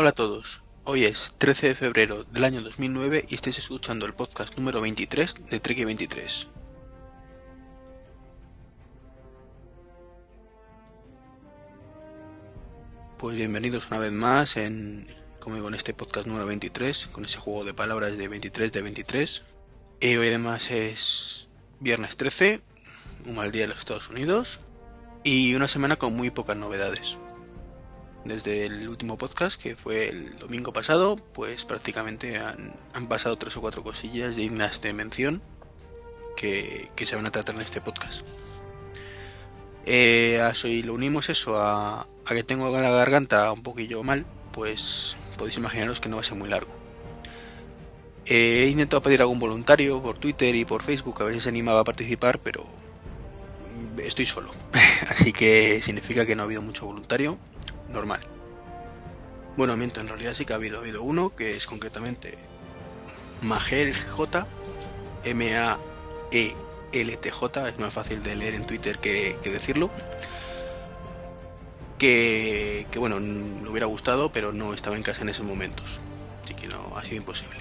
Hola a todos, hoy es 13 de febrero del año 2009 y estáis escuchando el podcast número 23 de Trek 23. Pues bienvenidos una vez más en, como en este podcast número 23, con ese juego de palabras de 23 de 23. Y hoy además es viernes 13, un mal día de los Estados Unidos, y una semana con muy pocas novedades. Desde el último podcast, que fue el domingo pasado, pues prácticamente han, pasado tres o cuatro cosillas dignas de mención que, se van a tratar en este podcast. Eh, si lo unimos eso a, a que tengo la garganta un poquillo mal, pues podéis imaginaros que no va a ser muy largo. Eh, he intentado pedir a algún voluntario por Twitter y por Facebook a ver si se animaba a participar, pero estoy solo. Así que significa que no ha habido mucho voluntario. Normal. Bueno, miento, en realidad sí que ha habido. Ha habido uno que es concretamente Magel J. M-A-E-L-T-J. Es más fácil de leer en Twitter que, decirlo. Que, que, bueno, le hubiera gustado, pero no estaba en casa en esos momentos. Así que no, ha sido imposible.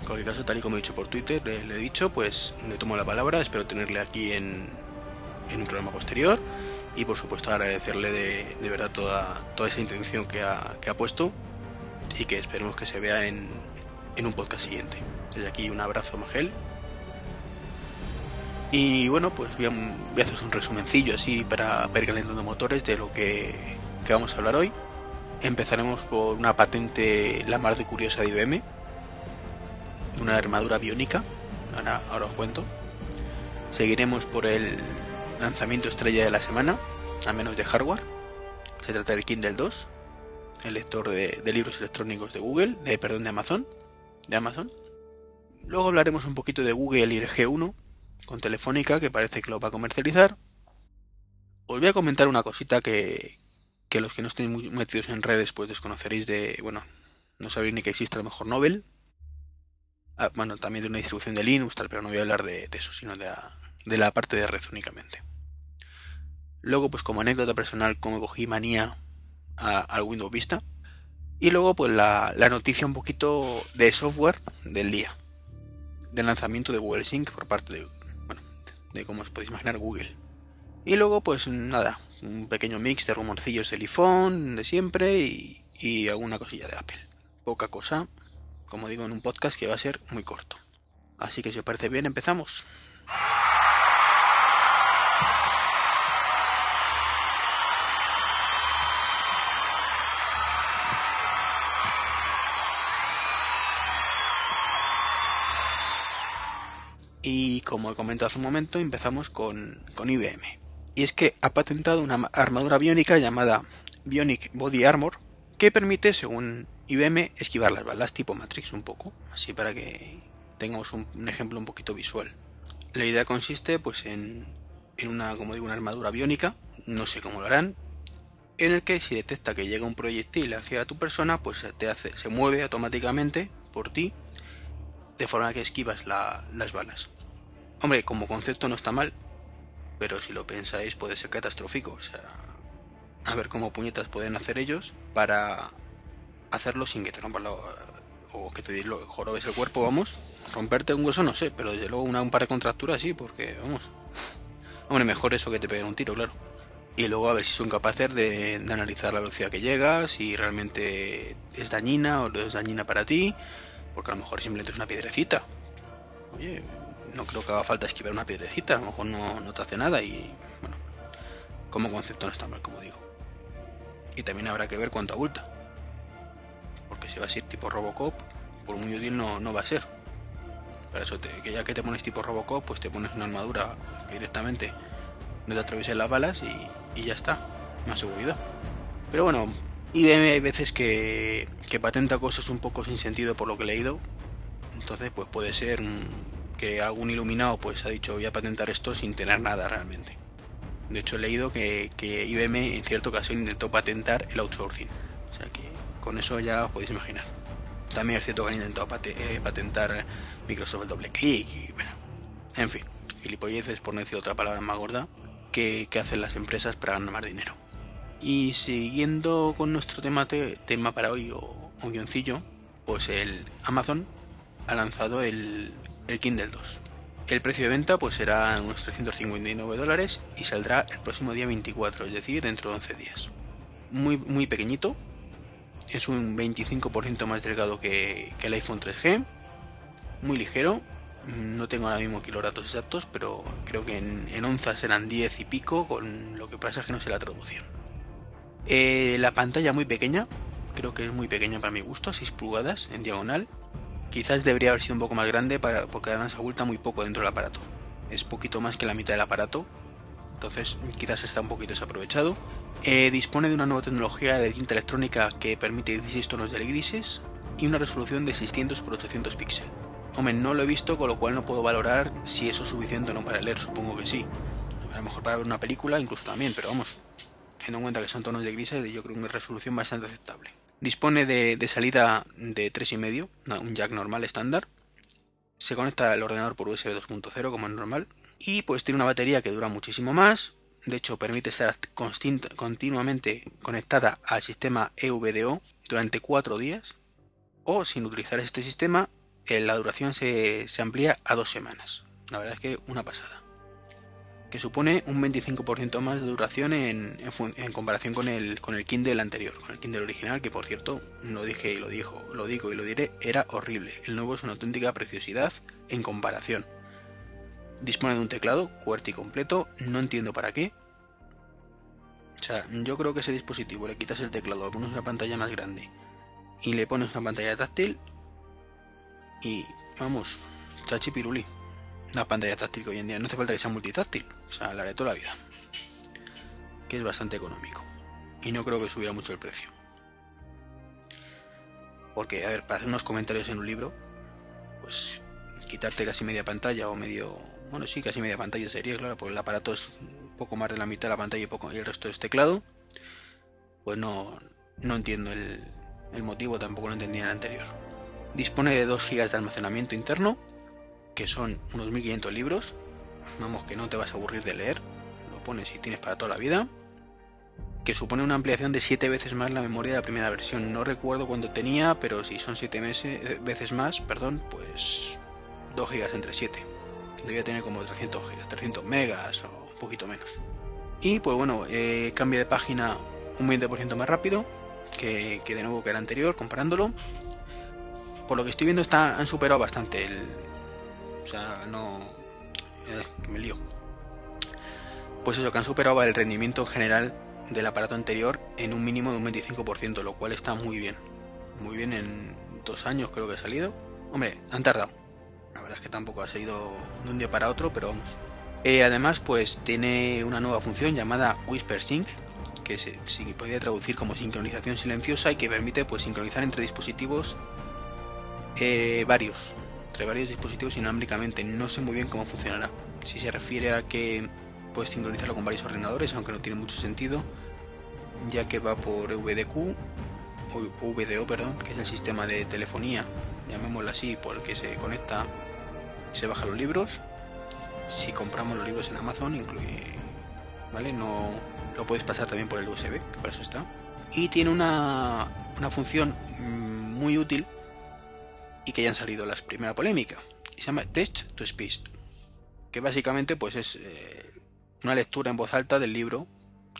En cualquier caso, tal y como he dicho por Twitter, le, le he dicho, pues le tomo la palabra. Espero tenerle aquí en, en un programa posterior y por supuesto agradecerle de, de verdad toda, toda esa intención que ha, que ha, puesto y que esperemos que se vea en, en un podcast siguiente. Desde aquí un abrazo Magel. Y bueno, pues voy a, voy hacer un resumencillo así para, ver calentando motores de lo que, que, vamos a hablar hoy. Empezaremos por una patente la más de curiosa de IBM, una armadura biónica, ahora os cuento. Seguiremos por el lanzamiento estrella de la semana, a menos de hardware. Se trata del Kindle 2, el lector de, libros electrónicos de Google, de perdón, de Amazon, de Amazon. Luego hablaremos un poquito de Google y el G1 con Telefónica, que parece que lo va a comercializar. Os voy a comentar una cosita que, que los que no estén muy metidos en redes pues desconoceréis de, bueno, no sabréis ni que existe a lo mejor Nobel. Ah, bueno, también de una distribución de Linux, tal, pero no voy a hablar de, eso, sino de de la parte de red únicamente. Luego, pues como anécdota personal, como cogí manía al Windows Vista. Y luego, pues la, noticia un poquito de software del día. Del lanzamiento de Google Sync por parte de, bueno, de como os podéis imaginar, Google. Y luego, pues nada, un pequeño mix de rumorcillos del iPhone de siempre y, y alguna cosilla de Apple. Poca cosa, como digo, en un podcast que va a ser muy corto. Así que si os parece bien, empezamos. Y como he comentado hace un momento, empezamos con, con IBM. Y es que ha patentado una armadura biónica llamada Bionic Body Armor, que permite, según IBM, esquivar las balas tipo Matrix un poco, así para que tengamos un, ejemplo un poquito visual. La idea consiste pues en, una, como digo, una armadura biónica, no sé cómo lo harán, en el que si detecta que llega un proyectil hacia tu persona, pues te hace, se mueve automáticamente por ti, de forma que esquivas las balas. Hombre, como concepto no está mal, pero si lo pensáis puede ser catastrófico. O sea, a ver cómo puñetas pueden hacer ellos para hacerlo sin que te rompan la, o que te lo jorobes el cuerpo, vamos. Romperte un hueso no sé, pero desde luego una, un par de contracturas sí, porque vamos. Hombre, mejor eso que te peguen un tiro, claro. Y luego a ver si son capaces de, analizar la velocidad que llegas, si realmente es dañina o no es dañina para ti, porque a lo mejor simplemente es una piedrecita. Oye, no creo que haga falta esquivar una piedrecita, a lo mejor no, te hace nada y bueno, como concepto no está mal, como digo. Y también habrá que ver cuánto abulta. Porque si va a ser tipo Robocop, por muy útil no, no va a ser. Para eso, que ya que te pones tipo Robocop, pues te pones una armadura directamente no te atraviesen las balas y, y ya está. Más seguridad. Pero bueno, IBM hay veces que, que patenta cosas un poco sin sentido por lo que he leído. Entonces, pues puede ser que algún iluminado pues ha dicho voy a patentar esto sin tener nada realmente. De hecho he leído que, que IBM en cierto caso intentó patentar el outsourcing. O sea que con eso ya os podéis imaginar. También es cierto que han intentado eh, patentar Microsoft el doble clic y bueno, en fin, gilipolleces por no decir otra palabra más gorda que, que hacen las empresas para ganar más dinero. Y siguiendo con nuestro tema, tema para hoy o, un guioncillo, pues el Amazon ha lanzado el, el Kindle 2. El precio de venta pues será unos 359 dólares y saldrá el próximo día 24, es decir, dentro de 11 días. Muy, muy pequeñito, es un 25% más delgado que, el iPhone 3G, muy ligero, no tengo ahora mismo kilogramos exactos, pero creo que en, onzas eran 10 y pico, con lo que pasa es que no sé la traducción. Eh, la pantalla muy pequeña, creo que es muy pequeña para mi gusto, 6 pulgadas en diagonal, Quizás debería haber sido un poco más grande para, porque además oculta muy poco dentro del aparato. Es poquito más que la mitad del aparato, entonces quizás está un poquito desaprovechado. Eh, dispone de una nueva tecnología de tinta electrónica que permite 16 tonos de grises y una resolución de 600 x 800 píxeles. Hombre, no lo he visto, con lo cual no puedo valorar si eso es suficiente o no para leer, supongo que sí. A lo mejor para ver una película incluso también, pero vamos, teniendo en cuenta que son tonos de grises, yo creo una resolución bastante aceptable. Dispone de, salida de 3,5, un jack normal estándar. Se conecta al ordenador por USB 2.0 como es normal. Y pues tiene una batería que dura muchísimo más. De hecho, permite estar continuamente conectada al sistema EVDO durante 4 días. O sin utilizar este sistema, eh, la duración se, se amplía a 2 semanas. La verdad es que una pasada que supone un 25% más de duración en, comparación con el, con Kindle anterior, con el Kindle original, que por cierto, lo dije y lo dijo, lo digo y lo diré, era horrible. El nuevo es una auténtica preciosidad en comparación. Dispone de un teclado QWERTY completo, no entiendo para qué. O sea, yo creo que ese dispositivo le quitas el teclado, pones una pantalla más grande y le pones una pantalla táctil y vamos, chachi piruli una pantalla táctil hoy en día. No hace falta que sea multitáctil, o sea, la haré toda la vida. Que es bastante económico. Y no creo que subiera mucho el precio. Porque, a ver, para hacer unos comentarios en un libro, pues quitarte casi media pantalla o medio. Bueno, sí, casi media pantalla sería, claro, porque el aparato es un poco más de la mitad de la pantalla y, poco, y el resto es teclado. Pues no, no entiendo el, el motivo, tampoco lo entendía en el anterior. Dispone de 2 GB de almacenamiento interno que son unos 1500 libros. Vamos, que no te vas a aburrir de leer. Lo pones y tienes para toda la vida. Que supone una ampliación de 7 veces más la memoria de la primera versión. No recuerdo cuándo tenía, pero si son 7 eh, veces más, perdón, pues 2 GB entre 7. Debía tener como 300 GB, 300 megas o un poquito menos. Y pues bueno, eh, cambio de página un 20% más rápido que, que, de nuevo que el anterior, comparándolo. Por lo que estoy viendo, está, han superado bastante el, o sea, no... Eh, me lío. Pues eso, han superado el rendimiento general del aparato anterior en un mínimo de un 25%, lo cual está muy bien. Muy bien en dos años creo que ha salido. Hombre, han tardado. La verdad es que tampoco ha salido de un día para otro, pero vamos. Eh, además, pues tiene una nueva función llamada Whisper Sync, que se, podría traducir como sincronización silenciosa y que permite pues sincronizar entre dispositivos eh, varios entre varios dispositivos inalámbricamente. No sé muy bien cómo funcionará. Si se refiere a que puedes sincronizarlo con varios ordenadores, aunque no tiene mucho sentido, ya que va por VDQ o VDO, perdón, que es el sistema de telefonía, llamémoslo así, por el que se conecta y se bajan los libros. Si compramos los libros en Amazon, incluye, ¿vale? No lo puedes pasar también por el USB, que para eso está. Y tiene una, una función mm, muy útil y que hayan salido las primeras polémicas. Y se llama Text to Speech, que básicamente pues es eh, una lectura en voz alta del libro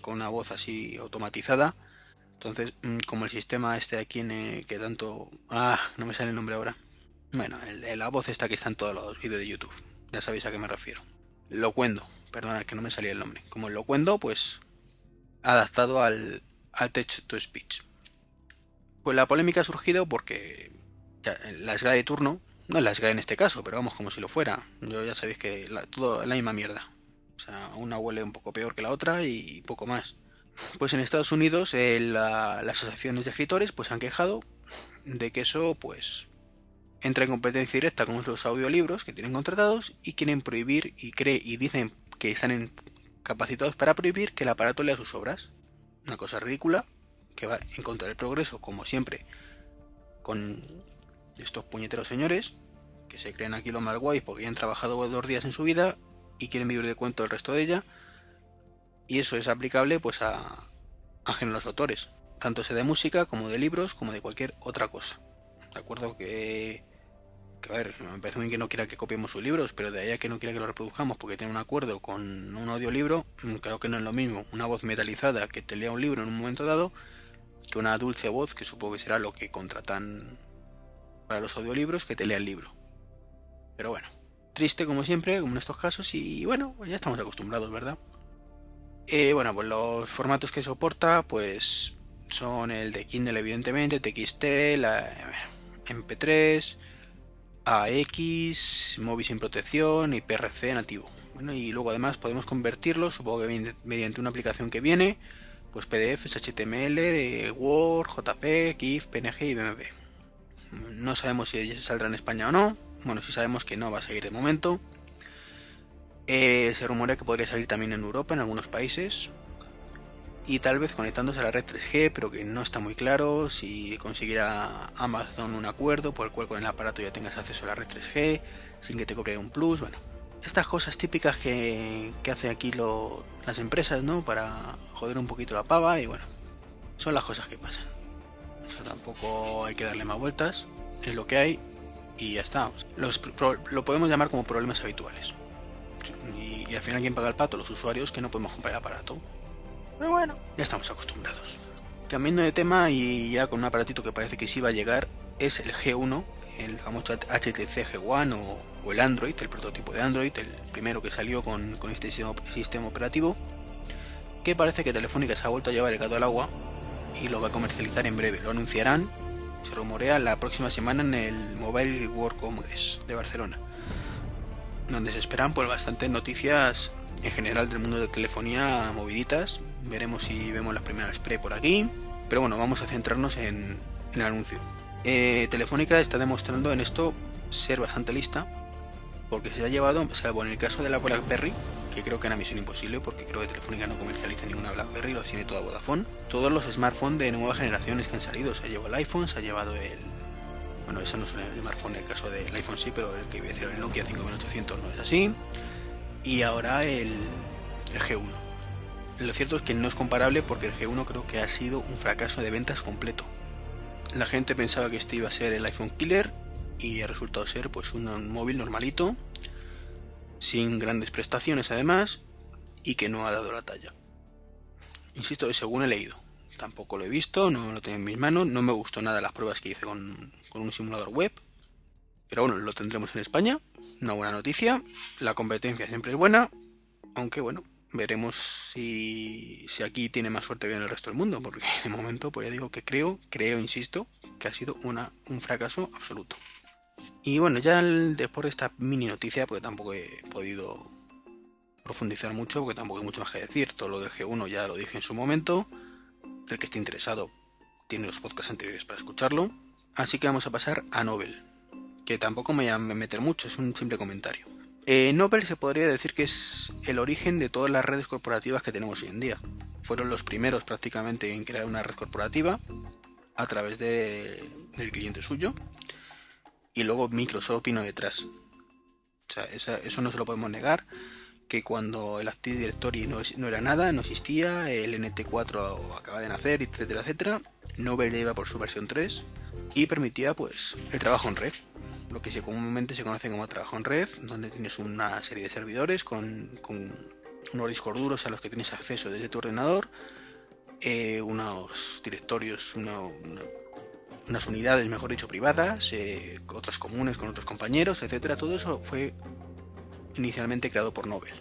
con una voz así automatizada. Entonces, mm, como el sistema este aquí en, eh, que tanto... Ah, no me sale el nombre ahora. Bueno, el la voz esta que está en todos los vídeos de YouTube. Ya sabéis a qué me refiero. Locuendo, perdona que no me salía el nombre. Como el Locuendo, pues adaptado al, al Text to Speech. Pues la polémica ha surgido porque la SGA de turno, no es la SGA en este caso, pero vamos como si lo fuera. Yo ya sabéis que la, todo la misma mierda. O sea, una huele un poco peor que la otra y poco más. Pues en Estados Unidos eh, las asociaciones de escritores pues han quejado de que eso pues entra en competencia directa con los audiolibros que tienen contratados y quieren prohibir y cree y dicen que están capacitados para prohibir que el aparato lea sus obras. Una cosa ridícula que va en contra del progreso, como siempre, con estos puñeteros señores que se creen aquí los más guays porque ya han trabajado dos días en su vida y quieren vivir de cuento el resto de ella. Y eso es aplicable pues a, a los autores, tanto sea de música como de libros como de cualquier otra cosa. De acuerdo que, que a ver, me parece bien que no quiera que copiemos sus libros, pero de ahí a que no quiera que lo reproduzcamos porque tiene un acuerdo con un audiolibro, mm, creo que no es lo mismo una voz metalizada que te lea un libro en un momento dado que una dulce voz, que supongo que será lo que contratan para los audiolibros, que te lea el libro. Pero bueno, triste como siempre, como en estos casos, y bueno, ya estamos acostumbrados, ¿verdad? Eh, bueno, pues los formatos que soporta, pues son el de Kindle, evidentemente, TXT, la MP3, AX, móvil sin protección y PRC nativo. Bueno, y luego además podemos convertirlo, supongo que mediante una aplicación que viene, pues PDFs, HTML, Word, JPEG, GIF, PNG y BMP. No sabemos si saldrá en España o no. Bueno, si sabemos que no va a seguir de momento. Eh, se rumorea que podría salir también en Europa, en algunos países. Y tal vez conectándose a la red 3G, pero que no está muy claro si conseguirá Amazon un acuerdo por el cual con el aparato ya tengas acceso a la red 3G, sin que te cobre un plus. Bueno, estas cosas típicas que, que hacen aquí las empresas, ¿no? Para joder un poquito la pava y bueno, son las cosas que pasan. O sea, tampoco hay que darle más vueltas, es lo que hay y ya está. lo podemos llamar como problemas habituales. Y, al final, ¿quién paga el pato? Los usuarios que no podemos comprar el aparato. Pero bueno, ya estamos acostumbrados. Cambiando de tema y ya con un aparatito que parece que sí va a llegar, es el G1, el famoso HTC G1 o, el Android, el prototipo de Android, el primero que salió con, este sistema, operativo, que parece que Telefónica se ha vuelto a llevar el gato al agua y lo va a comercializar en breve. Lo anunciarán, se rumorea, la próxima semana en el Mobile World Congress de Barcelona donde se esperan pues bastantes noticias en general del mundo de telefonía moviditas. Veremos si vemos las primeras pre por aquí. Pero bueno, vamos a centrarnos en, el anuncio. Eh, Telefónica está demostrando en esto ser bastante lista. Porque se ha llevado, salvo en el caso de la BlackBerry, que creo que era misión imposible, porque creo que Telefónica no comercializa ninguna BlackBerry, lo tiene toda Vodafone. Todos los smartphones de nuevas generaciones que han salido, se ha llevado el iPhone, se ha llevado el, bueno, esa no es el smartphone, el caso del iPhone sí, pero el que iba a decir el Nokia 5800 no es así. Y ahora el, el G1. Lo cierto es que no es comparable porque el G1 creo que ha sido un fracaso de ventas completo. La gente pensaba que este iba a ser el iPhone killer y ha resultado ser pues un móvil normalito, sin grandes prestaciones además, y que no ha dado la talla. Insisto, según he leído tampoco lo he visto, no lo tengo en mis manos, no me gustó nada las pruebas que hice con, un simulador web, pero bueno, lo tendremos en España, una buena noticia, la competencia siempre es buena, aunque bueno, veremos si, si aquí tiene más suerte que en el resto del mundo, porque de momento pues ya digo que creo, creo, insisto, que ha sido una, un fracaso absoluto. Y bueno, ya después de esta mini noticia, porque tampoco he podido profundizar mucho, porque tampoco hay mucho más que decir, todo lo del G1 ya lo dije en su momento, el que esté interesado tiene los podcasts anteriores para escucharlo. Así que vamos a pasar a Nobel, que tampoco me voy a meter mucho, es un simple comentario. Eh, Nobel se podría decir que es el origen de todas las redes corporativas que tenemos hoy en día. Fueron los primeros prácticamente en crear una red corporativa a través de, del cliente suyo y luego Microsoft vino detrás. O sea, eso no se lo podemos negar que cuando el Active Directory no, era nada, no existía, el NT4 acaba de nacer, etcétera, etcétera, Nobel iba por su versión 3 y permitía pues el trabajo en red, lo que comúnmente se conoce como trabajo en red, donde tienes una serie de servidores con, unos discos duros a los que tienes acceso desde tu ordenador, eh, unos directorios, unas unidades, mejor dicho, privadas, eh, otras comunes con otros compañeros, etcétera. Todo eso fue inicialmente creado por Nobel.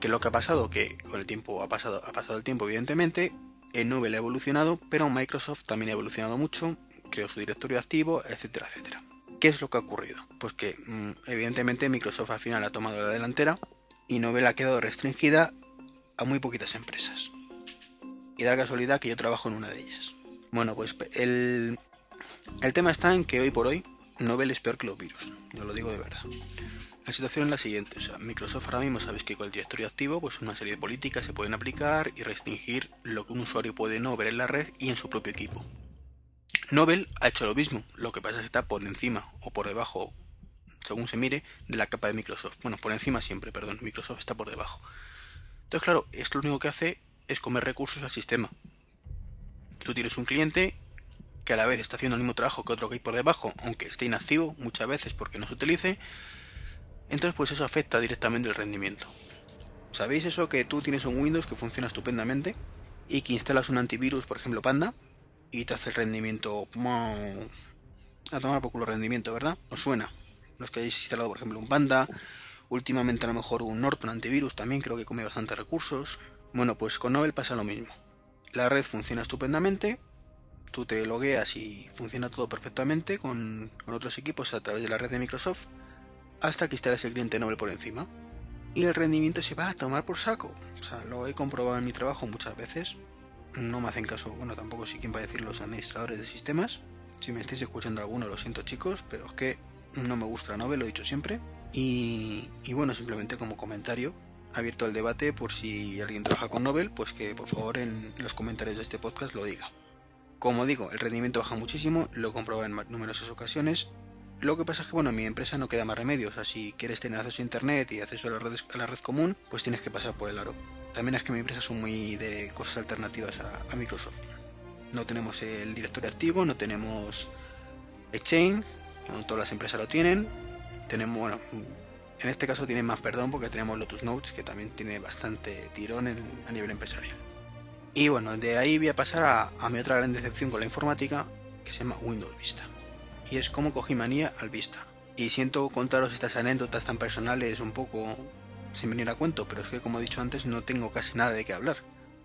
¿Qué es lo que ha pasado? Que con el tiempo ha pasado, ha pasado el tiempo, evidentemente, el Nobel ha evolucionado, pero Microsoft también ha evolucionado mucho, creó su directorio activo, etcétera, etcétera. ¿Qué es lo que ha ocurrido? Pues que mm, evidentemente Microsoft al final ha tomado la delantera y Nobel ha quedado restringida a muy poquitas empresas. Y da casualidad que yo trabajo en una de ellas. Bueno, pues el, el tema está en que hoy por hoy Nobel es peor que los virus, yo lo digo de verdad. La situación es la siguiente, Microsoft ahora mismo sabéis que con el directorio activo, pues una serie de políticas se pueden aplicar y restringir lo que un usuario puede no ver en la red y en su propio equipo. Nobel ha hecho lo mismo, lo que pasa es que está por encima o por debajo, según se mire, de la capa de Microsoft. Bueno, por encima siempre, perdón, Microsoft está por debajo. Entonces, claro, esto lo único que hace es comer recursos al sistema. tú tienes un cliente que a la vez está haciendo el mismo trabajo que otro que hay por debajo, aunque esté inactivo muchas veces porque no se utilice, entonces pues eso afecta directamente el rendimiento. ¿Sabéis eso que tú tienes un Windows que funciona estupendamente y que instalas un antivirus, por ejemplo Panda, y te hace el rendimiento a tomar por culo rendimiento, ¿verdad? ¿Os suena? Los que hayáis instalado, por ejemplo, un Panda, últimamente a lo mejor un Norton antivirus también creo que come bastantes recursos. Bueno, pues con Nobel pasa lo mismo. La red funciona estupendamente, tú te logueas y funciona todo perfectamente con, con otros equipos a través de la red de Microsoft hasta que instalas el cliente Nobel por encima. Y el rendimiento se va a tomar por saco. O sea, lo he comprobado en mi trabajo muchas veces. No me hacen caso, bueno, tampoco sé quién va a decir los administradores de sistemas. Si me estáis escuchando alguno, lo siento chicos, pero es que no me gusta Nobel, lo he dicho siempre. Y, y bueno, simplemente como comentario, abierto al debate por si alguien trabaja con Nobel, pues que por favor en los comentarios de este podcast lo diga. Como digo, el rendimiento baja muchísimo, lo he comprobado en numerosas ocasiones lo que pasa es que, bueno, en mi empresa no queda más remedio. Si quieres tener acceso a internet y acceso a la red, común, pues tienes que pasar por el aro. También es que mi empresa son muy de cosas alternativas a, Microsoft. No tenemos el directorio activo, no tenemos Exchange, no todas las empresas lo tienen. Tenemos, bueno, en este caso tienen más perdón porque tenemos Lotus Notes, que también tiene bastante tirón a nivel empresarial. Y bueno, de ahí voy a pasar a, a mi otra gran decepción con la informática, que se llama Windows Vista y es como cogí manía al vista. Y siento contaros estas anécdotas tan personales un poco sin venir a cuento, pero es que como he dicho antes no tengo casi nada de qué hablar.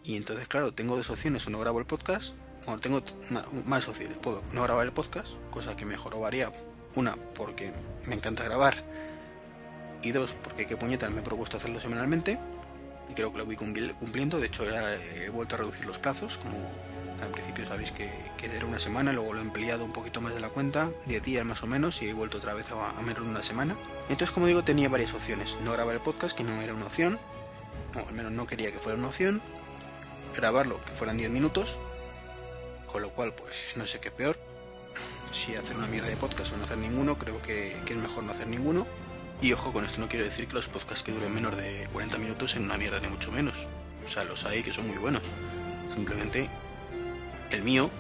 Y entonces claro, tengo dos opciones, o no grabo el podcast, o tengo más opciones, puedo no grabar el podcast, cosa que mejor varía. Una, porque me encanta grabar, y dos, porque qué puñetas me he propuesto hacerlo semanalmente, y creo que lo voy cumpliendo, de hecho ya he vuelto a reducir los plazos, como al principio sabéis que, era una semana, luego lo he empleado un poquito más de la cuenta, 10 días más o menos, y he vuelto otra vez a, menos de una semana. Entonces, como digo, tenía varias opciones. No grabar el podcast, que no era una opción, o al menos no quería que fuera una opción. Grabarlo, que fueran 10 minutos, con lo cual, pues no sé qué peor. Si hacer una mierda de podcast o no hacer ninguno, creo que, que es mejor no hacer ninguno. Y ojo, con esto no quiero decir que los podcasts que duren menos de 40 minutos sean una mierda, ni mucho menos. O sea, los hay que son muy buenos. Simplemente el mío,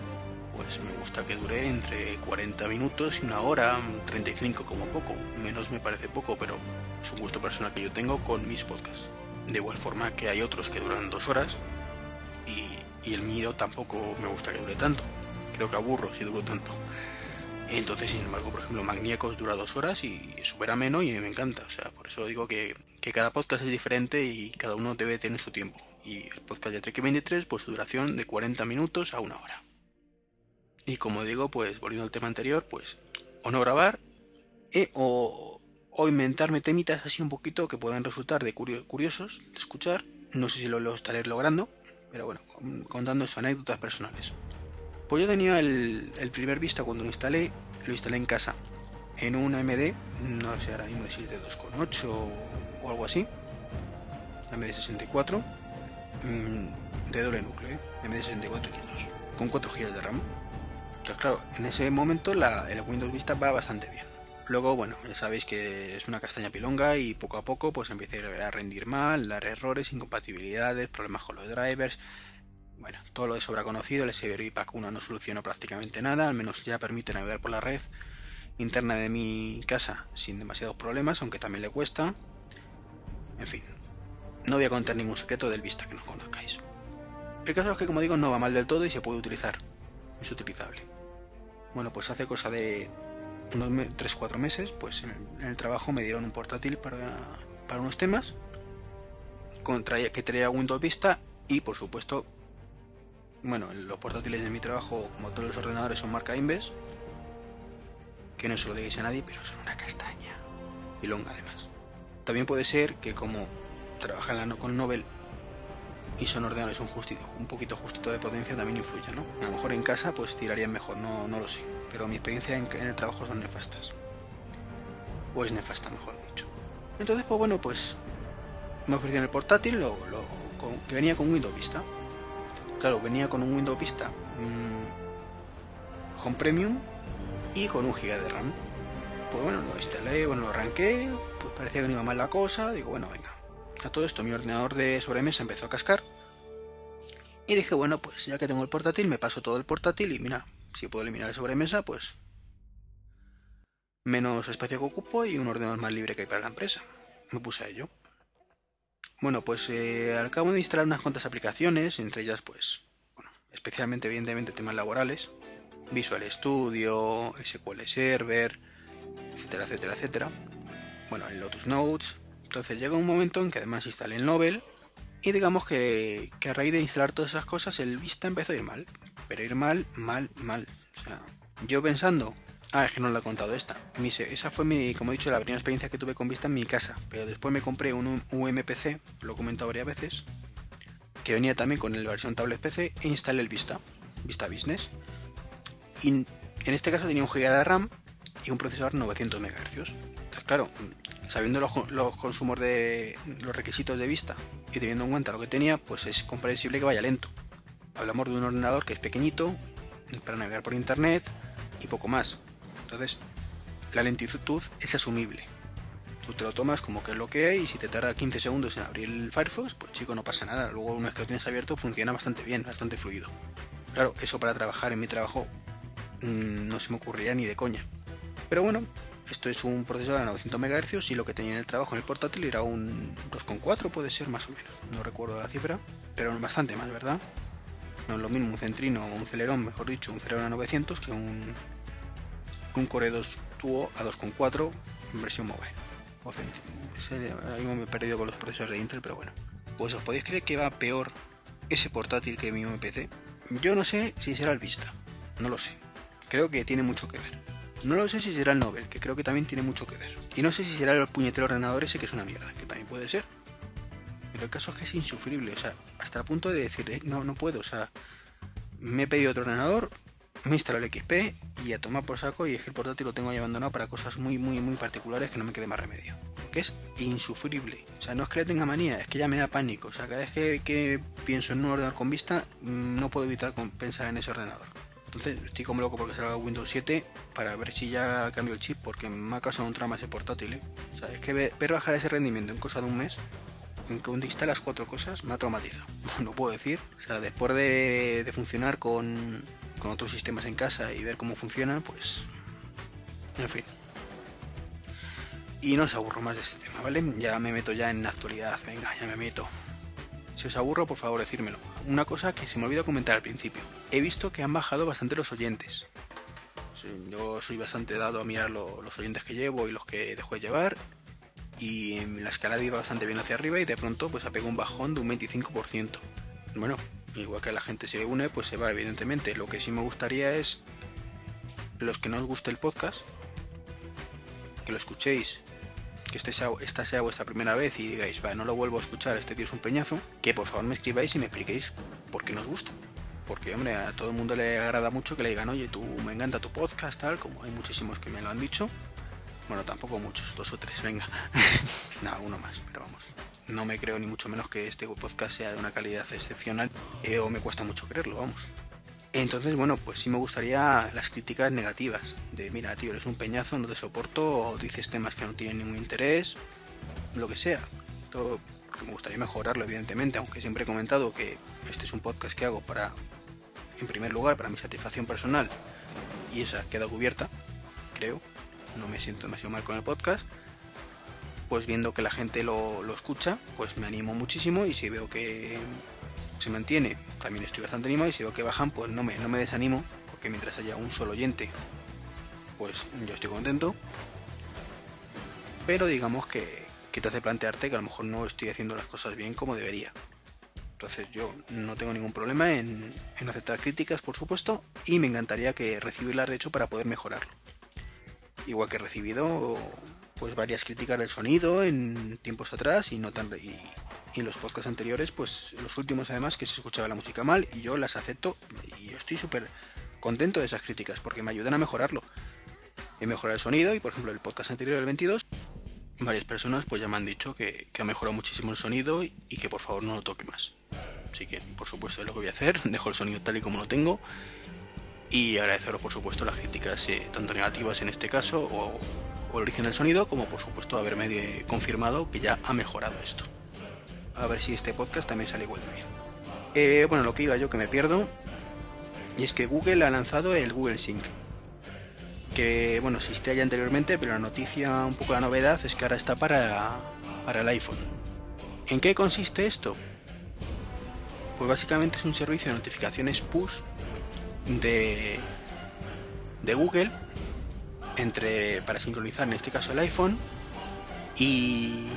pues me gusta que dure entre 40 minutos y una hora, 35 como poco. Menos me parece poco, pero es un gusto personal que yo tengo con mis podcasts. De igual forma que hay otros que duran dos horas y, el mío tampoco me gusta que dure tanto. Creo que aburro si duro tanto. Entonces, sin embargo, por ejemplo, Magníacos dura dos horas y es súper ameno y me encanta. O sea, por eso digo que, cada podcast es diferente y cada uno debe tener su tiempo y el podcast de Trek 23 pues su duración de 40 minutos a una hora. Y como digo, pues volviendo al tema anterior, pues o no grabar eh, o, inventarme temitas así un poquito que puedan resultar de curiosos de escuchar. No sé si lo, lo estaré logrando, pero bueno, contando sus anécdotas personales. Pues yo tenía el, primer Vista cuando lo instalé, lo instalé en casa, en una MD, no sé ahora mismo si es de 2.8 o algo así, MD64 Mm, de doble núcleo, ¿eh? MD64 X2, con 4 GB de RAM. Entonces, claro, en ese momento la, el Windows Vista va bastante bien. Luego, bueno, ya sabéis que es una castaña pilonga y poco a poco pues empieza a rendir mal, dar errores, incompatibilidades, problemas con los drivers. Bueno, todo lo de sobra conocido, el Severo Pack 1 no solucionó prácticamente nada, al menos ya permite navegar por la red interna de mi casa sin demasiados problemas, aunque también le cuesta. En fin, no voy a contar ningún secreto del Vista que no conozcáis. El caso es que, como digo, no va mal del todo y se puede utilizar. Es utilizable. Bueno, pues hace cosa de unos 3-4 meses, pues en el, trabajo me dieron un portátil para, para unos temas que traía Windows Vista y, por supuesto, bueno, los portátiles de mi trabajo, como todos los ordenadores, son marca Inves. Que no se lo digáis a nadie, pero son una castaña. Y longa además. También puede ser que como trabajan con Nobel y son ordenadores un, justito, un poquito justito de potencia también influye, ¿no? A lo mejor en casa pues tirarían mejor, no, no lo sé. Pero mi experiencia en, el trabajo son nefastas. O es nefasta, mejor dicho. Entonces, pues bueno, pues me ofrecieron el portátil lo, que venía con Windows Vista. Claro, venía con un Windows Vista mm, Home Premium y con un giga de RAM. Pues bueno, lo instalé, bueno, lo arranqué, pues parecía que no iba mal la cosa, digo, bueno, venga, a todo esto mi ordenador de sobremesa empezó a cascar Y dije, bueno, pues ya que tengo el portátil, me paso todo el portátil y mira, si puedo eliminar el sobremesa, pues menos espacio que ocupo y un ordenador más libre que hay para la empresa. Me puse a ello. Bueno, pues eh, al cabo de instalar unas cuantas aplicaciones, entre ellas, pues, bueno, especialmente, evidentemente, temas laborales, Visual Studio, SQL Server, etcétera, etcétera, etcétera. Bueno, el Lotus Notes. Entonces llega un momento en que además instalé el Novel y digamos que, que a raíz de instalar todas esas cosas el Vista empezó a ir mal. Pero ir mal, mal, mal. O sea, yo pensando Ah, es que no lo he contado esta. esa fue mi, como he dicho, la primera experiencia que tuve con Vista en mi casa. Pero después me compré un UMPC, lo he comentado varias veces, que venía también con la versión tablet PC e instalé el Vista, Vista Business. En este caso tenía un GB de RAM y un procesador 900 MHz. Entonces, claro, sabiendo los, los consumos de los requisitos de Vista y teniendo en cuenta lo que tenía, pues es comprensible que vaya lento. Hablamos de un ordenador que es pequeñito para navegar por internet y poco más. Entonces, la lentitud es asumible. Tú te lo tomas como que es lo que hay y si te tarda 15 segundos en abrir el Firefox, pues chico, no pasa nada. Luego una vez que lo tienes abierto funciona bastante bien, bastante fluido. Claro, eso para trabajar en mi trabajo mm, no se me ocurriría ni de coña. Pero bueno, esto es un procesador a 900 MHz y lo que tenía en el trabajo en el portátil era un 2,4 puede ser más o menos. No recuerdo la cifra, pero bastante más, ¿verdad? No es lo mismo un Centrino o un Celeron, mejor dicho, un Celeron a 900 que un Core 2 Duo a 2.4 en versión mobile. O ahora me he perdido con los procesos de Intel, pero bueno. Pues os podéis creer que va peor ese portátil que mi PC. Yo no sé si será el Vista, no lo sé. Creo que tiene mucho que ver. No lo sé si será el Nobel, que creo que también tiene mucho que ver. Y no sé si será el puñetero ordenador ese que es una mierda, que también puede ser. Pero el caso es que es insufrible, o sea, hasta el punto de decir, eh, no, no puedo, o sea, me he pedido otro ordenador, me instaló el XP y a tomar por saco y es que el portátil lo tengo ahí abandonado para cosas muy muy muy particulares que no me quede más remedio. Que es insufrible. O sea, no es que le tenga manía, es que ya me da pánico. O sea, cada vez que, pienso en un ordenador con vista, mm, no puedo evitar pensar en ese ordenador. Entonces estoy como loco porque salga Windows 7 para ver si ya cambio el chip porque me ha causado un trama ese portátil. ¿eh? O sea, es que ver, bajar ese rendimiento en cosa de un mes en que instalas cuatro cosas me ha traumatizado. No puedo decir. O sea, después de funcionar con, con otros sistemas en casa y ver cómo funcionan, pues... En fin. Y no os aburro más de este tema, ¿vale? Ya me meto ya en la actualidad, venga, ya me meto. Si os aburro, por favor, decírmelo. Una cosa que se me olvidó comentar al principio. He visto que han bajado bastante los oyentes. Yo soy bastante dado a mirar los oyentes que llevo y los que dejo de llevar. Y la escalada iba bastante bien hacia arriba y de pronto pues ha pegado un bajón de un 25%. Bueno, igual que la gente se une, pues se va, evidentemente. Lo que sí me gustaría es, los que no os guste el podcast, que lo escuchéis, que este esta sea vuestra primera vez y digáis, va, no lo vuelvo a escuchar, este tío es un peñazo, que por favor me escribáis y me expliquéis por qué nos gusta. Porque, hombre, a todo el mundo le agrada mucho que le digan, oye, tú me encanta tu podcast, tal, como hay muchísimos que me lo han dicho. Bueno, tampoco muchos, dos o tres, venga. Nada, uno más, pero vamos no me creo ni mucho menos que este podcast sea de una calidad excepcional eh, o me cuesta mucho creerlo, vamos. Entonces, bueno, pues sí me gustaría las críticas negativas, de mira, tío, eres un peñazo, no te soporto, o dices temas que no tienen ningún interés, lo que sea. Todo me gustaría mejorarlo, evidentemente, aunque siempre he comentado que este es un podcast que hago para, en primer lugar, para mi satisfacción personal, y esa queda cubierta, creo. No me siento demasiado mal con el podcast pues viendo que la gente lo, escucha, pues me animo muchísimo y si veo que se mantiene, también estoy bastante animado y si veo que bajan, pues no me, no me desanimo, porque mientras haya un solo oyente, pues yo estoy contento. Pero digamos que, que te hace plantearte que a lo mejor no estoy haciendo las cosas bien como debería. Entonces yo no tengo ningún problema en, en aceptar críticas, por supuesto, y me encantaría que recibirlas de hecho para poder mejorarlo. Igual que he recibido pues varias críticas del sonido en tiempos atrás y no tan y, en los podcasts anteriores pues los últimos además que se escuchaba la música mal y yo las acepto y yo estoy súper contento de esas críticas porque me ayudan a mejorarlo. He mejorado el sonido y por ejemplo el podcast anterior del 22 varias personas pues ya me han dicho que, ha mejorado muchísimo el sonido y, que por favor no lo toque más. Así que por supuesto es lo que voy a hacer. Dejo el sonido tal y como lo tengo y agradeceros por supuesto las críticas eh, tanto negativas en este caso o el origen del sonido, como por supuesto haberme confirmado que ya ha mejorado esto. A ver si este podcast también sale igual de bien. Eh, bueno, lo que iba yo que me pierdo. Y es que Google ha lanzado el Google Sync. Que bueno, existía ya anteriormente, pero la noticia, un poco la novedad, es que ahora está para, para el iPhone. ¿En qué consiste esto? Pues básicamente es un servicio de notificaciones push de, de Google entre para sincronizar en este caso el iPhone y,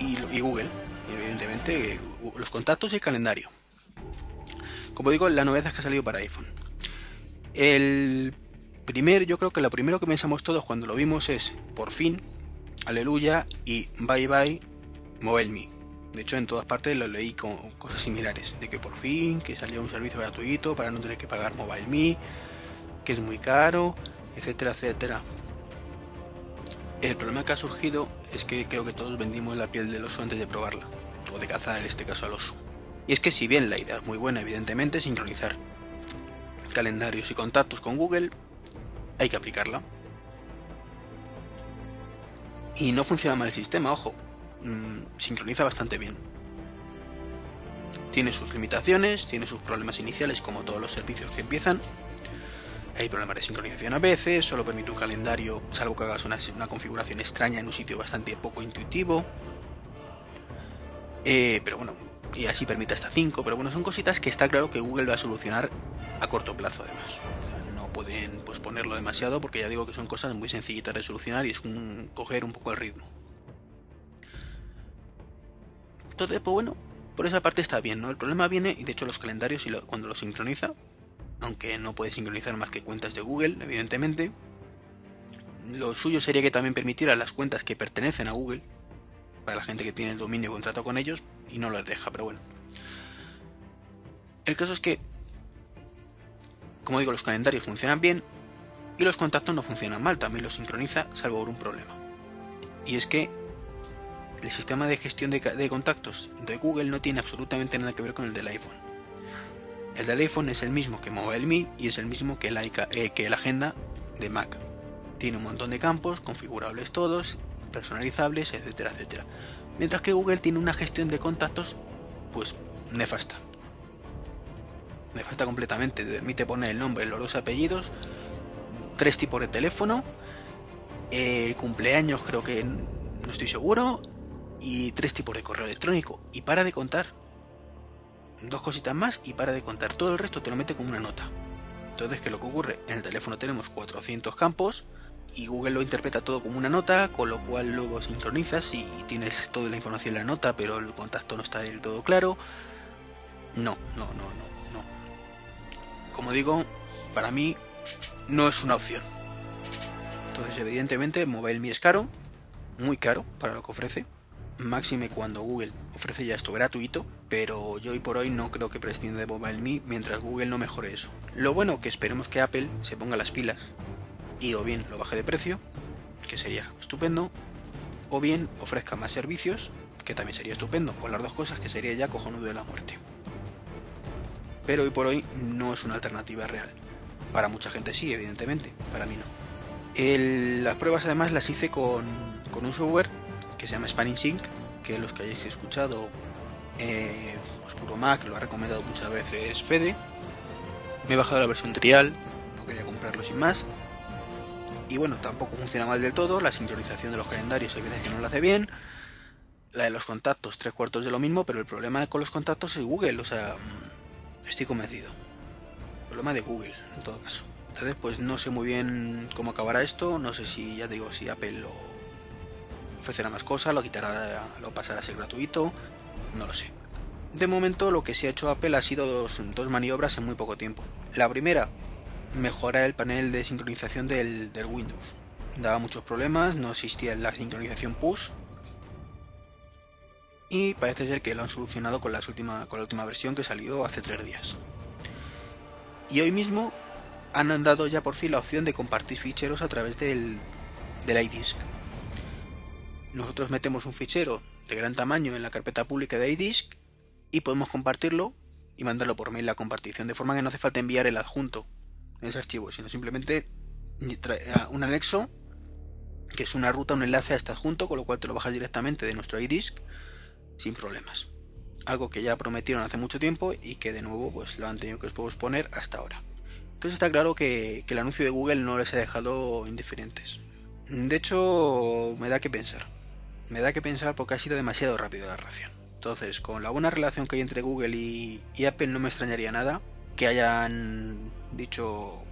y, Google, evidentemente los contactos y el calendario. Como digo, la novedad es que ha salido para iPhone. El primer, yo creo que lo primero que pensamos todos cuando lo vimos es por fin, aleluya y bye bye MobileMe. De hecho, en todas partes lo leí con cosas similares, de que por fin, que salió un servicio gratuito para no tener que pagar MobileMe, que es muy caro, etcétera, etcétera. El problema que ha surgido es que creo que todos vendimos la piel del oso antes de probarla, o de cazar en este caso al oso. Y es que si bien la idea es muy buena, evidentemente, sincronizar calendarios y contactos con Google, hay que aplicarla. Y no funciona mal el sistema, ojo, mm, sincroniza bastante bien. Tiene sus limitaciones, tiene sus problemas iniciales como todos los servicios que empiezan, hay problemas de sincronización a veces, solo permite un calendario, salvo que hagas una, configuración extraña en un sitio bastante poco intuitivo. Eh, pero bueno, y así permite hasta 5, pero bueno, son cositas que está claro que Google va a solucionar a corto plazo además. no pueden pues, ponerlo demasiado porque ya digo que son cosas muy sencillitas de solucionar y es un, coger un poco el ritmo. Entonces, pues bueno, por esa parte está bien, ¿no? El problema viene, y de hecho los calendarios cuando los sincroniza, aunque no puede sincronizar más que cuentas de Google, evidentemente. Lo suyo sería que también permitiera las cuentas que pertenecen a Google, para la gente que tiene el dominio y contrato con ellos, y no las deja, pero bueno. El caso es que, como digo, los calendarios funcionan bien y los contactos no funcionan mal, también los sincroniza, salvo por un problema. Y es que el sistema de gestión de, de contactos de Google no tiene absolutamente nada que ver con el del iPhone. El del iPhone es el mismo que MobileMe y es el mismo que la, eh, que la agenda de Mac. Tiene un montón de campos, configurables todos, personalizables, etcétera, etcétera. Mientras que Google tiene una gestión de contactos, pues nefasta. Nefasta completamente. Te permite poner el nombre, los dos apellidos, tres tipos de teléfono, el cumpleaños creo que no estoy seguro, y tres tipos de correo electrónico. Y para de contar dos cositas más y para de contar. Todo el resto te lo mete como una nota. Entonces, ¿qué es lo que ocurre? En el teléfono tenemos 400 campos y Google lo interpreta todo como una nota, con lo cual luego sincronizas y tienes toda la información en la nota, pero el contacto no está del todo claro. No, no, no, no, no. Como digo, para mí no es una opción. Entonces, evidentemente, MobileMe es caro, muy caro para lo que ofrece máxime cuando Google ofrece ya esto gratuito, pero yo hoy por hoy no creo que prescinda de MobileMe mientras Google no mejore eso. Lo bueno que esperemos que Apple se ponga las pilas y o bien lo baje de precio, que sería estupendo, o bien ofrezca más servicios, que también sería estupendo, o las dos cosas que sería ya cojonudo de la muerte. Pero hoy por hoy no es una alternativa real. Para mucha gente sí, evidentemente, para mí no. las pruebas además las hice con, con un software que se llama Spanning Sync, que los que hayáis escuchado, eh, pues Puro Mac lo ha recomendado muchas veces Fede. Me he bajado la versión trial, no quería comprarlo sin más. Y bueno, tampoco funciona mal del todo, la sincronización de los calendarios hay veces que no lo hace bien. La de los contactos, tres cuartos de lo mismo, pero el problema con los contactos es Google, o sea, mm, estoy convencido. problema de Google, en todo caso. Entonces, pues no sé muy bien cómo acabará esto, no sé si, ya digo, si Apple lo, ofrecerá más cosas, lo quitará, lo pasará a ser gratuito, no lo sé. De momento lo que se ha hecho Apple ha sido dos, maniobras en muy poco tiempo. La primera, mejorar el panel de sincronización del, Windows. Daba muchos problemas, no existía la sincronización push. Y parece ser que lo han solucionado con, última, con la última versión que salió hace tres días. Y hoy mismo han dado ya por fin la opción de compartir ficheros a través del, del iDisk nosotros metemos un fichero de gran tamaño en la carpeta pública de iDisk y podemos compartirlo y mandarlo por mail la compartición, de forma que no hace falta enviar el adjunto en ese archivo, sino simplemente un anexo que es una ruta, un enlace a este adjunto, con lo cual te lo bajas directamente de nuestro iDisk sin problemas. algo que ya prometieron hace mucho tiempo y que de nuevo pues lo han tenido que posponer hasta ahora. Entonces está claro que, el anuncio de Google no les ha dejado indiferentes. De hecho, me da que pensar. Me da que pensar porque ha sido demasiado rápido la reacción. Entonces, con la buena relación que hay entre Google y, Apple no me extrañaría nada que hayan dicho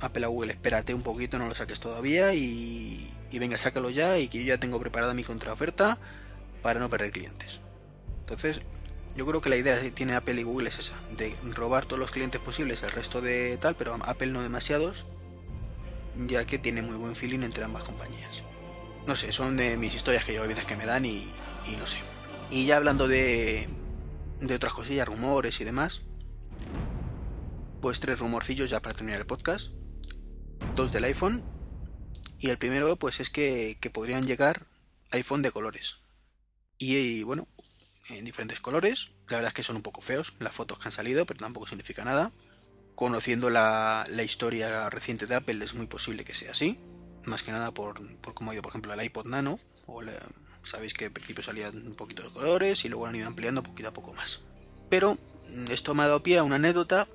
Apple a Google, espérate un poquito, no lo saques todavía y, y venga, sácalo ya y que yo ya tengo preparada mi contraoferta para no perder clientes. Entonces, yo creo que la idea que tiene Apple y Google es esa, de robar todos los clientes posibles al resto de tal, pero Apple no demasiados, ya que tiene muy buen feeling entre ambas compañías. No sé, son de mis historias que yo a veces que me dan y, no sé. Y ya hablando de, de otras cosillas, rumores y demás, pues tres rumorcillos ya para terminar el podcast. Dos del iPhone. Y el primero pues es que, que podrían llegar iPhone de colores. y bueno, en diferentes colores. La verdad es que son un poco feos las fotos que han salido, pero tampoco significa nada. Conociendo la, historia reciente de Apple es muy posible que sea así. Más que nada por, por cómo ha ido, por ejemplo, el iPod Nano. O sabéis que al principio salían un poquito de colores y luego han ido ampliando poquito a poco más. Pero esto me ha dado pie a una anécdota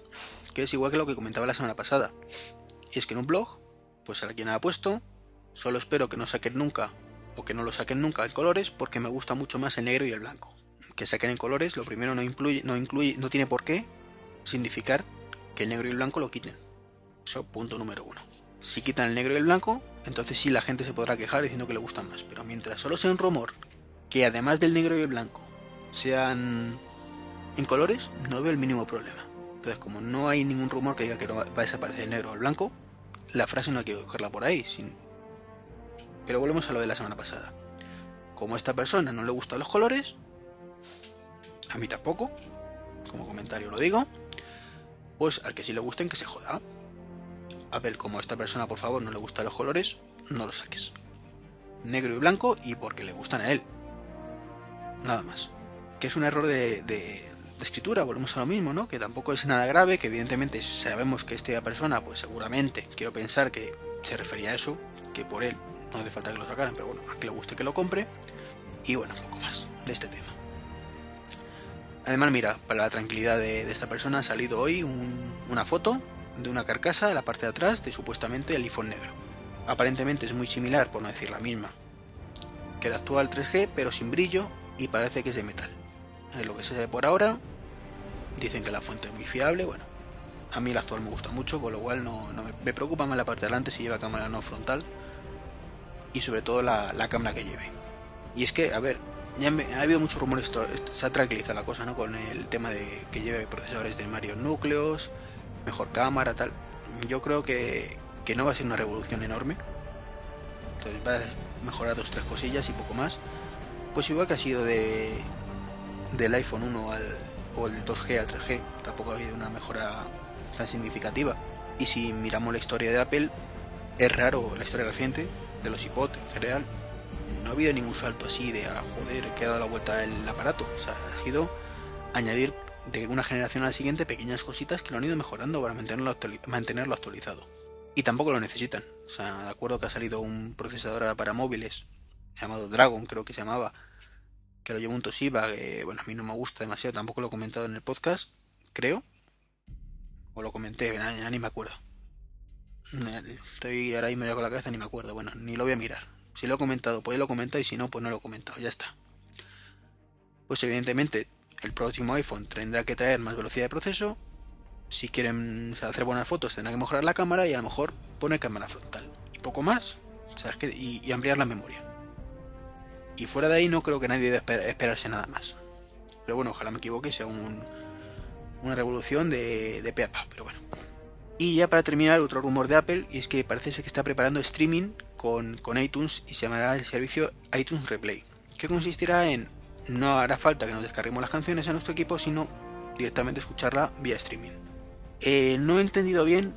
que es igual que lo que comentaba la semana pasada. Y es que en un blog, pues a quien ha puesto, solo espero que no saquen nunca o que no lo saquen nunca en colores porque me gusta mucho más el negro y el blanco que saquen en colores, lo primero no incluye, no incluye, no tiene por qué significar que el negro y el blanco lo quiten. Eso, punto número uno. Si quitan el negro y el blanco, entonces sí la gente se podrá quejar diciendo que le gustan más. Pero mientras solo sea un rumor que además del negro y el blanco sean en colores, no veo el mínimo problema. Entonces, como no hay ningún rumor que diga que no va a desaparecer el negro o el blanco, la frase no hay que cogerla por ahí. Pero volvemos a lo de la semana pasada. Como a esta persona no le gustan los colores, a mí tampoco, como comentario lo digo, pues al que sí le gusten que se joda. A ver, como a esta persona por favor no le gustan los colores, no lo saques. Negro y blanco y porque le gustan a él. Nada más. Que es un error de, escritura, volvemos a lo mismo, ¿no? Que tampoco es nada grave, que evidentemente sabemos que esta persona, pues seguramente, quiero pensar que se refería a eso, que por él no hace falta que lo sacaran, pero bueno, a que le guste que lo compre. Y bueno, un poco más de este tema. Además, mira, para la tranquilidad de, esta persona ha salido hoy una foto de una carcasa de la parte de atrás de supuestamente el iPhone negro. Aparentemente es muy similar, por no decir la misma, que el actual 3G, pero sin brillo y parece que es de metal. Es lo que se ve por ahora. Dicen que la fuente es muy fiable. Bueno, a mí el actual me gusta mucho, con lo cual no, me, me, preocupa más la parte de adelante si lleva cámara no frontal y sobre todo la, la cámara que lleve. Y es que, a ver, ya ha habido muchos rumores, se ha tranquilizado la cosa, ¿no? Con el tema de que lleve procesadores de varios núcleos, mejor cámara, tal. Yo creo que, que no va a ser una revolución enorme. Entonces va a mejorar dos tres cosillas y poco más. Pues igual que ha sido de del iPhone 1 al, o el 2G al 3G, tampoco ha habido una mejora tan significativa. Y si miramos la historia de Apple, es raro la historia reciente de los iPod en general no ha habido ningún salto así de, ah, joder, que ha dado la vuelta el aparato. O sea, ha sido añadir de una generación a la siguiente pequeñas cositas que lo han ido mejorando para mantenerlo, mantenerlo actualizado. Y tampoco lo necesitan. O sea, de acuerdo que ha salido un procesador para móviles llamado Dragon, creo que se llamaba, que lo lleva un Toshiba, que bueno, a mí no me gusta demasiado, tampoco lo he comentado en el podcast, creo. O lo comenté, ya, ni me acuerdo. Estoy ahora mismo ya con la cabeza, ni me acuerdo. Bueno, ni lo voy a mirar. Si lo he comentado, pues lo comenta y si no, pues no lo he comentado, ya está. Pues evidentemente el próximo iPhone tendrá que traer más velocidad de proceso. Si quieren hacer buenas fotos tendrán que mejorar la cámara y a lo mejor poner cámara frontal. Y poco más. O que, y, ampliar la memoria. Y fuera de ahí no creo que nadie deba esperarse nada más. Pero bueno, ojalá me equivoque sea una revolución de, de peapa, pero bueno. Y ya para terminar, otro rumor de Apple, y es que parece ser que está preparando streaming con, iTunes y se llamará el servicio iTunes Replay, que consistirá en no hará falta que nos descarguemos las canciones a nuestro equipo, sino directamente escucharla vía streaming. Eh, no he entendido bien,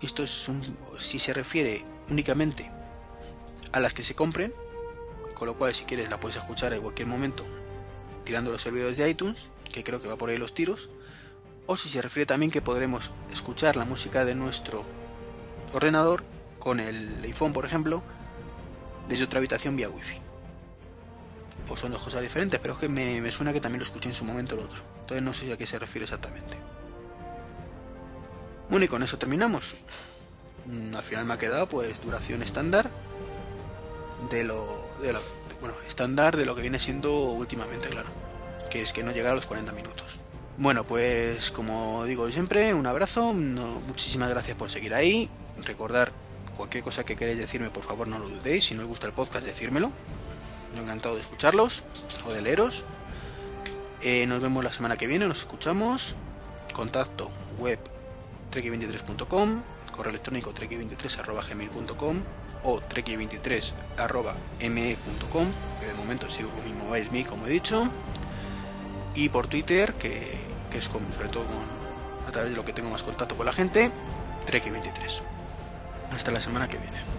esto es si se refiere únicamente a las que se compren, con lo cual si quieres la puedes escuchar en cualquier momento tirando los servidores de iTunes, que creo que va por ahí los tiros, o si se refiere también que podremos escuchar la música de nuestro ordenador con el iPhone, por ejemplo, desde otra habitación vía Wi-Fi. O son dos cosas diferentes, pero es que me, suena que también lo escuché en su momento el otro. Entonces no sé a qué se refiere exactamente. Bueno, y con eso terminamos. Mm, al final me ha quedado pues duración estándar de lo, de bueno, estándar de lo que viene siendo últimamente, claro. Que es que no llega a los 40 minutos. Bueno, pues como digo siempre, un abrazo, muchísimas gracias por seguir ahí. Recordar cualquier cosa que queréis decirme, por favor no lo dudéis. Si no os gusta el podcast, decírmelo. Yo encantado de escucharlos o de leeros. Eh, nos vemos la semana que viene, nos escuchamos. Contacto web trek23.com, correo electrónico trek23.gmail.com o trek23.me.com, que de momento sigo con mi mobile me como he dicho. Y por Twitter, que, es sobre todo a través de lo que tengo más contacto con la gente, trek23. Hasta la semana que viene.